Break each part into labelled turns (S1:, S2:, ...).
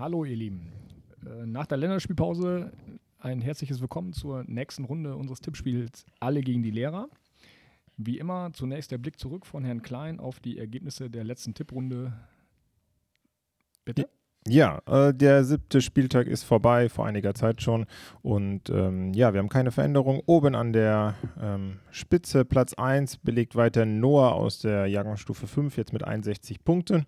S1: Hallo ihr Lieben. Äh, nach der Länderspielpause ein herzliches Willkommen zur nächsten Runde unseres Tippspiels Alle gegen die Lehrer. Wie immer zunächst der Blick zurück von Herrn Klein auf die Ergebnisse der letzten Tipprunde. Bitte?
S2: Ja, äh, der siebte Spieltag ist vorbei, vor einiger Zeit schon. Und ähm, ja, wir haben keine Veränderung. Oben an der ähm, Spitze, Platz 1, belegt weiter Noah aus der Jahrgangsstufe 5, jetzt mit 61 Punkten.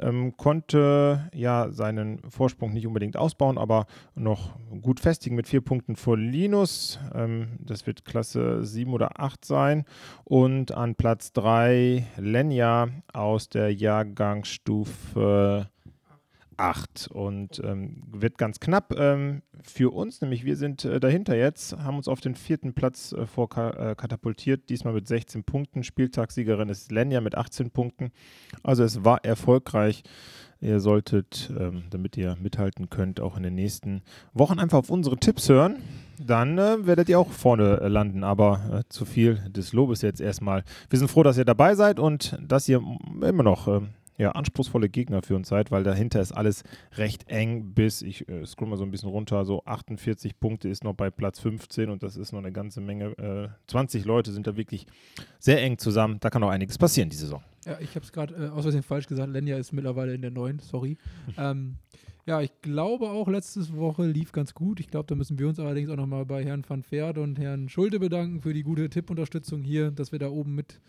S2: Ähm, konnte ja seinen Vorsprung nicht unbedingt ausbauen, aber noch gut festigen mit vier Punkten vor Linus. Ähm, das wird Klasse 7 oder 8 sein. Und an Platz 3 Lenja aus der Jahrgangsstufe 8 und ähm, wird ganz knapp ähm, für uns, nämlich wir sind äh, dahinter jetzt, haben uns auf den vierten Platz äh, vorkatapultiert, äh, diesmal mit 16 Punkten. Spieltagssiegerin ist Lenja mit 18 Punkten. Also es war erfolgreich. Ihr solltet, ähm, damit ihr mithalten könnt, auch in den nächsten Wochen einfach auf unsere Tipps hören. Dann äh, werdet ihr auch vorne äh, landen. Aber äh, zu viel des Lobes jetzt erstmal. Wir sind froh, dass ihr dabei seid und dass ihr immer noch ähm, ja, anspruchsvolle Gegner für uns seid, weil dahinter ist alles recht eng bis, ich äh, scroll mal so ein bisschen runter, so 48 Punkte ist noch bei Platz 15 und das ist noch eine ganze Menge. Äh, 20 Leute sind da wirklich sehr eng zusammen. Da kann auch einiges passieren, die Saison.
S3: Ja, ich habe es gerade äh, aus Versehen falsch gesagt. Lenja ist mittlerweile in der neuen, sorry. ähm, ja, ich glaube auch, letzte Woche lief ganz gut. Ich glaube, da müssen wir uns allerdings auch nochmal bei Herrn van Pferd und Herrn Schulte bedanken für die gute Tippunterstützung hier, dass wir da oben mit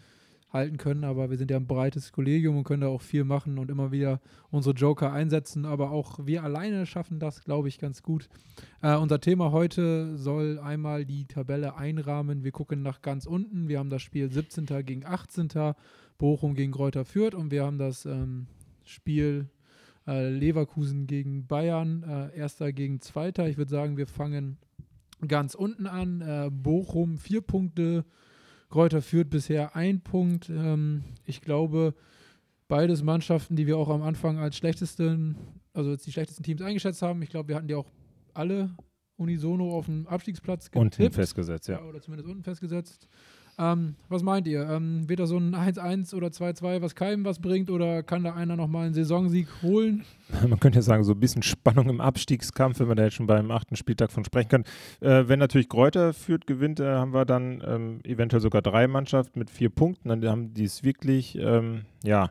S3: halten können, aber wir sind ja ein breites Kollegium und können da auch viel machen und immer wieder unsere Joker einsetzen, aber auch wir alleine schaffen das, glaube ich, ganz gut. Äh, unser Thema heute soll einmal die Tabelle einrahmen. Wir gucken nach ganz unten. Wir haben das Spiel 17. gegen 18. Bochum gegen Kräuter Fürth und wir haben das ähm, Spiel äh, Leverkusen gegen Bayern, äh, erster gegen zweiter. Ich würde sagen, wir fangen ganz unten an. Äh, Bochum vier Punkte, Kräuter führt bisher ein Punkt. Ähm, ich glaube, beides Mannschaften, die wir auch am Anfang als schlechtesten, also als die schlechtesten Teams eingeschätzt haben. Ich glaube, wir hatten die auch alle unisono auf dem Abstiegsplatz
S2: getippt. Unten festgesetzt, ja.
S3: Oder zumindest unten festgesetzt. Ähm, was meint ihr? Ähm, wird da so ein 1-1 oder 2-2, was keinem was bringt, oder kann da einer nochmal einen Saisonsieg holen?
S2: Man könnte ja sagen, so ein bisschen Spannung im Abstiegskampf, wenn wir da jetzt schon beim achten Spieltag von sprechen können. Äh, wenn natürlich Kräuter führt, gewinnt, äh, haben wir dann ähm, eventuell sogar drei Mannschaften mit vier Punkten. Dann haben die es wirklich, ähm, ja,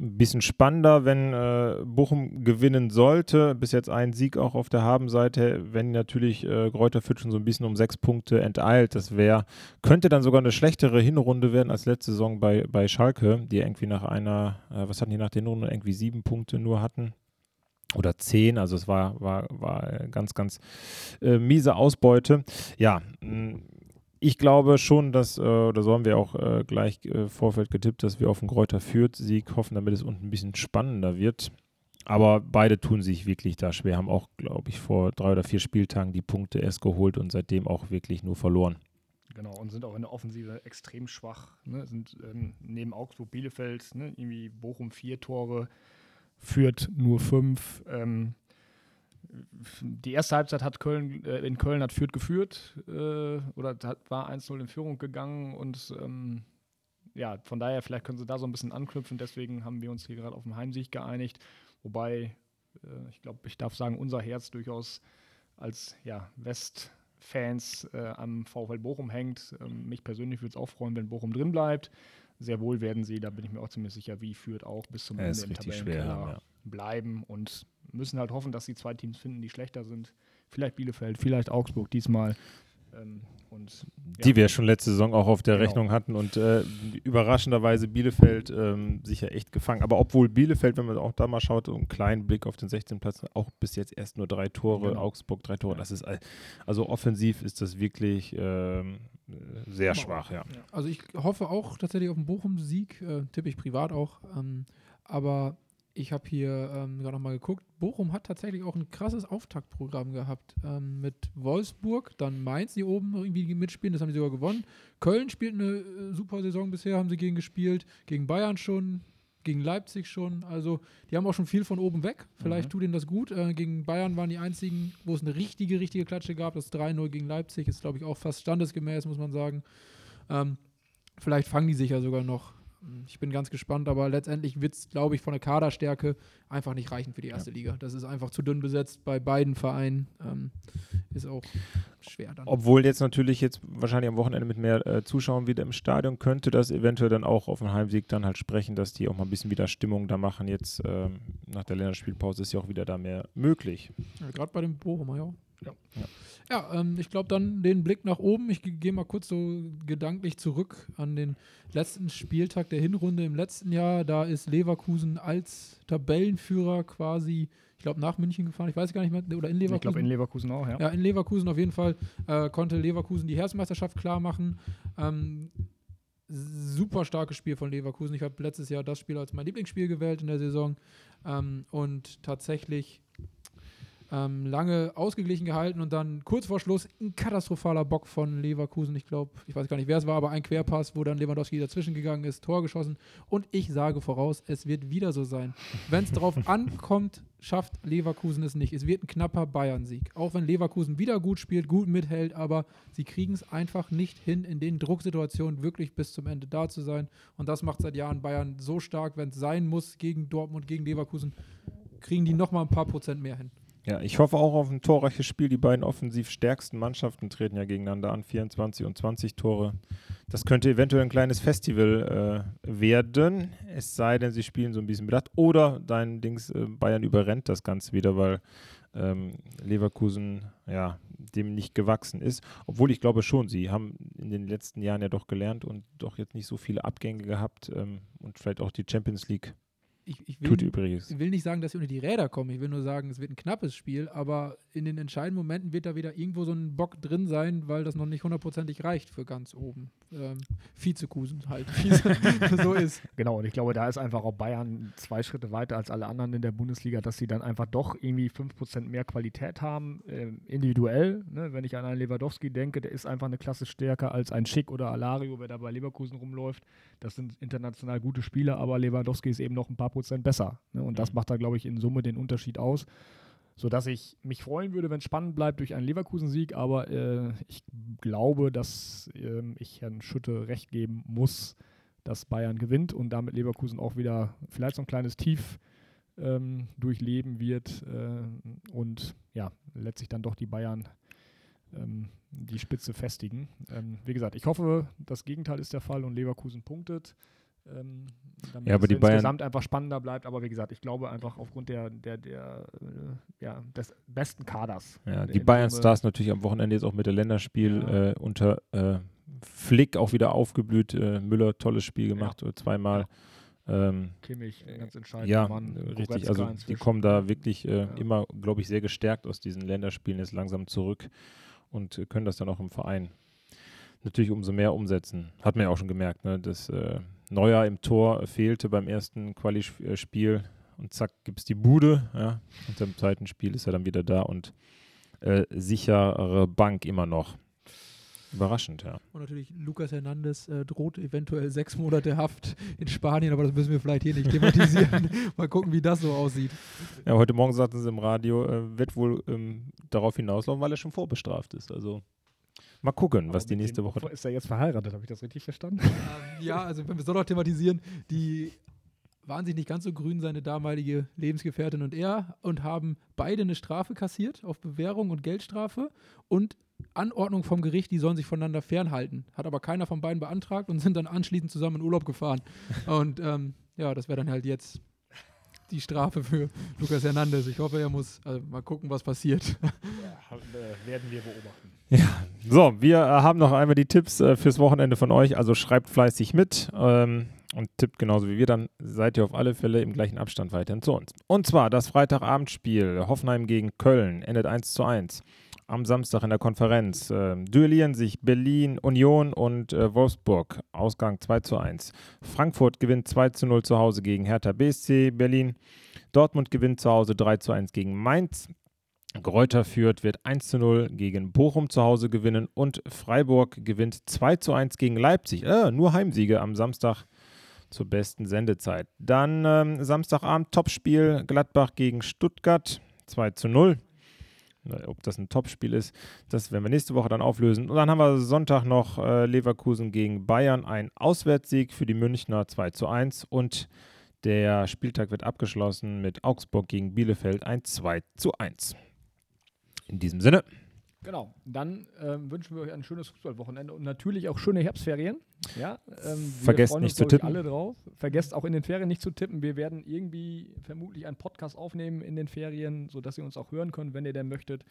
S2: ein bisschen spannender, wenn äh, Bochum gewinnen sollte. Bis jetzt ein Sieg auch auf der Habenseite, wenn natürlich äh, Kräuter Fürth schon so ein bisschen um sechs Punkte enteilt. Das wäre, könnte dann sogar eine schlechtere Hinrunde werden als letzte Saison bei, bei Schalke, die irgendwie nach einer, äh, was hatten die nach der Hinrunde, irgendwie sieben Punkte nur hatten oder zehn, also es war, war, war ganz, ganz äh, miese Ausbeute. Ja, ich glaube schon, dass, äh, oder so haben wir auch äh, gleich äh, Vorfeld getippt, dass wir auf den Kräuter führt Sieg hoffen, damit es unten ein bisschen spannender wird. Aber beide tun sich wirklich da schwer, haben auch, glaube ich, vor drei oder vier Spieltagen die Punkte erst geholt und seitdem auch wirklich nur verloren.
S1: Genau, und sind auch in der Offensive extrem schwach. Ne? Sind ähm, neben Augsburg, Bielefeld, ne? irgendwie Bochum vier Tore, führt nur fünf. Ähm, die erste Halbzeit hat Köln, äh, in Köln hat Fürth geführt äh, oder hat, war 1-0 in Führung gegangen und ähm, ja, von daher, vielleicht können sie da so ein bisschen anknüpfen. Deswegen haben wir uns hier gerade auf den Heimsieg geeinigt. Wobei, äh, ich glaube, ich darf sagen, unser Herz durchaus als ja, Westfans äh, am VfL Bochum hängt. Ähm, mich persönlich würde es auch freuen, wenn Bochum drin bleibt. Sehr wohl werden sie, da bin ich mir auch ziemlich sicher, wie führt auch bis zum
S2: ja, Ende im Tabellenkeller ja.
S1: bleiben und müssen halt hoffen, dass sie zwei Teams finden, die schlechter sind. Vielleicht Bielefeld, vielleicht Augsburg diesmal. Ähm, und,
S2: ja. Die wir schon letzte Saison auch auf der genau. Rechnung hatten und äh, überraschenderweise Bielefeld ähm, sich ja echt gefangen. Aber obwohl Bielefeld, wenn man auch da mal schaut, einen kleinen Blick auf den 16. Platz, auch bis jetzt erst nur drei Tore, genau. Augsburg drei Tore, das ist also offensiv ist das wirklich ähm, sehr genau. schwach, ja.
S3: Also ich hoffe auch tatsächlich auf einen Bochum-Sieg, äh, tippe ich privat auch. Ähm, aber ich habe hier ähm, gerade nochmal geguckt. Bochum hat tatsächlich auch ein krasses Auftaktprogramm gehabt. Ähm, mit Wolfsburg, dann Mainz, die oben irgendwie mitspielen, das haben sie sogar gewonnen. Köln spielt eine äh, super Saison bisher, haben sie gegen gespielt. Gegen Bayern schon, gegen Leipzig schon. Also, die haben auch schon viel von oben weg. Vielleicht mhm. tut ihnen das gut. Äh, gegen Bayern waren die einzigen, wo es eine richtige, richtige Klatsche gab. Das 3-0 gegen Leipzig ist, glaube ich, auch fast standesgemäß, muss man sagen. Ähm, vielleicht fangen die sich ja sogar noch ich bin ganz gespannt, aber letztendlich wird es, glaube ich, von der Kaderstärke einfach nicht reichen für die erste
S2: Ja.
S3: Liga. Das ist einfach zu dünn besetzt bei beiden Vereinen. Ähm, ist auch schwer dann.
S2: Obwohl jetzt natürlich jetzt wahrscheinlich am Wochenende mit mehr äh, Zuschauern wieder im Stadion könnte das eventuell dann auch auf den Heimsieg dann halt sprechen, dass die auch mal ein bisschen wieder Stimmung da machen. Jetzt ähm, nach der Länderspielpause ist ja auch wieder da mehr möglich.
S3: Ja, Gerade bei dem Bochumer, ja.
S1: Ja.
S2: Ja.
S3: Ja, ähm, ich glaube dann den Blick nach oben. Ich gehe mal kurz so gedanklich zurück an den letzten Spieltag der Hinrunde im letzten Jahr. Da ist Leverkusen als Tabellenführer quasi, ich glaube, nach München gefahren. Ich weiß gar nicht mehr, oder in Leverkusen.
S1: Ich glaube in Leverkusen auch, ja.
S3: Ja, in Leverkusen auf jeden Fall äh, konnte Leverkusen die Herbstmeisterschaft klar machen. Ähm, super starkes Spiel von Leverkusen. Ich habe letztes Jahr das Spiel als mein Lieblingsspiel gewählt in der Saison ähm, und tatsächlich ähm, lange ausgeglichen gehalten und dann kurz vor Schluss ein katastrophaler Bock von Leverkusen. Ich glaube, ich weiß gar nicht, wer es war, aber ein Querpass, wo dann Lewandowski dazwischen gegangen ist, Tor geschossen. Und ich sage voraus, es wird wieder so sein. Wenn es darauf ankommt, schafft Leverkusen es nicht. Es wird ein knapper Bayern-Sieg. Auch wenn Leverkusen wieder gut spielt, gut mithält, aber sie kriegen es einfach nicht hin, in den Drucksituationen wirklich bis zum Ende da zu sein. Und das macht seit Jahren Bayern so stark, wenn es sein muss gegen Dortmund, gegen Leverkusen, kriegen die nochmal ein paar Prozent mehr hin.
S2: Ja, ich hoffe auch auf ein torreiches Spiel. Die beiden offensiv stärksten Mannschaften treten ja gegeneinander an, 24 und 20 Tore. Das könnte eventuell ein kleines Festival äh, werden, es sei denn, sie spielen so ein bisschen bedacht. Oder dein Dings, äh, Bayern überrennt das Ganze wieder, weil ähm, Leverkusen ja dem nicht gewachsen ist. Obwohl ich glaube schon, sie haben in den letzten Jahren ja doch gelernt und doch jetzt nicht so viele Abgänge gehabt ähm, und vielleicht auch die Champions League
S3: Ich, ich will,
S2: tut übrigens.
S3: ich will nicht sagen, dass sie unter die Räder kommen. Ich will nur sagen, es wird ein knappes Spiel, aber in den entscheidenden Momenten wird da wieder irgendwo so ein Bock drin sein, weil das noch nicht hundertprozentig reicht für ganz oben. Ähm, Vizekusen halt, wie es so ist.
S1: Genau, und ich glaube, da ist einfach auch Bayern zwei Schritte weiter als alle anderen in der Bundesliga, dass sie dann einfach doch irgendwie 5% mehr Qualität haben, ähm, individuell. Ne? Wenn ich an einen Lewandowski denke, der ist einfach eine Klasse stärker als ein Schick oder Alario, wer da bei Leverkusen rumläuft. Das sind international gute Spieler, aber Lewandowski ist eben noch ein paar Prozent besser. Ne? Und das
S2: Mhm.
S1: macht da, glaube ich, in Summe den Unterschied aus. Sodass ich mich freuen würde, wenn es spannend bleibt durch einen Leverkusen-Sieg, aber äh, ich glaube, dass ähm, ich Herrn Schütte recht geben muss, dass Bayern gewinnt und damit Leverkusen auch wieder vielleicht so ein kleines Tief ähm, durchleben wird äh, und ja, letztlich dann doch die Bayern ähm, die Spitze festigen. Ähm, wie gesagt, ich hoffe, das Gegenteil ist der Fall und Leverkusen punktet. Ähm, damit
S2: Ja, aber
S1: es
S2: die Bayern-
S1: insgesamt einfach spannender bleibt. Aber wie gesagt, ich glaube einfach aufgrund der, der, der äh, ja, des besten Kaders.
S2: Ja, die Bayern Stars natürlich am Wochenende jetzt auch mit der Länderspiel
S1: Ja.
S2: äh, unter äh, Flick auch wieder aufgeblüht. Äh, Müller, tolles Spiel gemacht, äh, zweimal. Ähm,
S1: Kimmich, ganz entscheidender
S2: ja,
S1: Mann.
S2: richtig. Also die kommen da wirklich äh,
S1: Ja.
S2: immer, glaube ich, sehr gestärkt aus diesen Länderspielen jetzt langsam zurück und können das dann auch im Verein natürlich umso mehr umsetzen. Hat man ja auch schon gemerkt, ne, dass äh, Neuer im Tor fehlte beim ersten Quali-Spiel und zack, gibt es die Bude. Ja. Und im zweiten Spiel ist er dann wieder da und äh, sichere Bank immer noch. Überraschend, ja.
S3: Und natürlich Lucas Hernandez äh, droht eventuell sechs Monate Haft in Spanien, aber das müssen wir vielleicht hier nicht thematisieren. Mal gucken, wie das so aussieht.
S2: ja. Heute Morgen sagten sie im Radio, äh, wird wohl ähm, darauf hinauslaufen, weil er schon vorbestraft ist. Also mal gucken, was die nächste Woche.
S1: Ist er jetzt verheiratet? Habe ich das richtig verstanden?
S3: Ähm, ja, also wenn wir es doch noch thematisieren, die waren sich nicht ganz so grün, seine damalige Lebensgefährtin und er, und haben beide eine Strafe kassiert auf Bewährung und Geldstrafe und Anordnung vom Gericht, die sollen sich voneinander fernhalten. Hat aber keiner von beiden beantragt und sind dann anschließend zusammen in Urlaub gefahren. Und ähm, ja, das wäre dann halt jetzt die Strafe für Lucas Hernandez. Ich hoffe, er muss also mal gucken, was passiert.
S1: werden wir beobachten.
S2: Ja, so, wir äh, haben noch einmal die Tipps äh, fürs Wochenende von euch. Also schreibt fleißig mit ähm, und tippt genauso wie wir. Dann seid ihr auf alle Fälle im gleichen Abstand weiterhin zu uns. Und zwar das Freitagabendspiel Hoffenheim gegen Köln endet 1 zu 1. Am Samstag in der Konferenz ähm, duellieren sich Berlin, Union und äh, Wolfsburg. Ausgang 2 zu 1. Frankfurt gewinnt 2 zu 0 zu Hause gegen Hertha BSC Berlin. Dortmund gewinnt zu Hause 3 zu 1 gegen Mainz. Greuther Fürth wird 1 zu 0 gegen Bochum zu Hause gewinnen und Freiburg gewinnt 2 zu 1 gegen Leipzig. Äh, nur Heimsiege am Samstag zur besten Sendezeit. Dann ähm, Samstagabend Topspiel Gladbach gegen Stuttgart 2 zu 0. Ne, ob das ein Topspiel ist, das werden wir nächste Woche dann auflösen. Und dann haben wir Sonntag noch äh, Leverkusen gegen Bayern, ein Auswärtssieg für die Münchner 2 zu 1 und der Spieltag wird abgeschlossen mit Augsburg gegen Bielefeld ein 2 zu 1. In diesem Sinne.
S1: Genau, dann ähm, wünschen wir euch ein schönes Fußballwochenende und natürlich auch schöne Herbstferien. Ja, ähm,
S2: Vergesst nicht zu tippen.
S1: alle drauf. Vergesst auch in den Ferien nicht zu tippen. Wir werden irgendwie vermutlich einen Podcast aufnehmen in den Ferien, sodass ihr uns auch hören könnt, wenn ihr denn möchtet.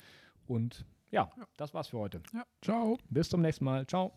S1: Und ja, das war's für heute.
S3: Ja, ciao.
S1: Bis zum nächsten Mal. Ciao.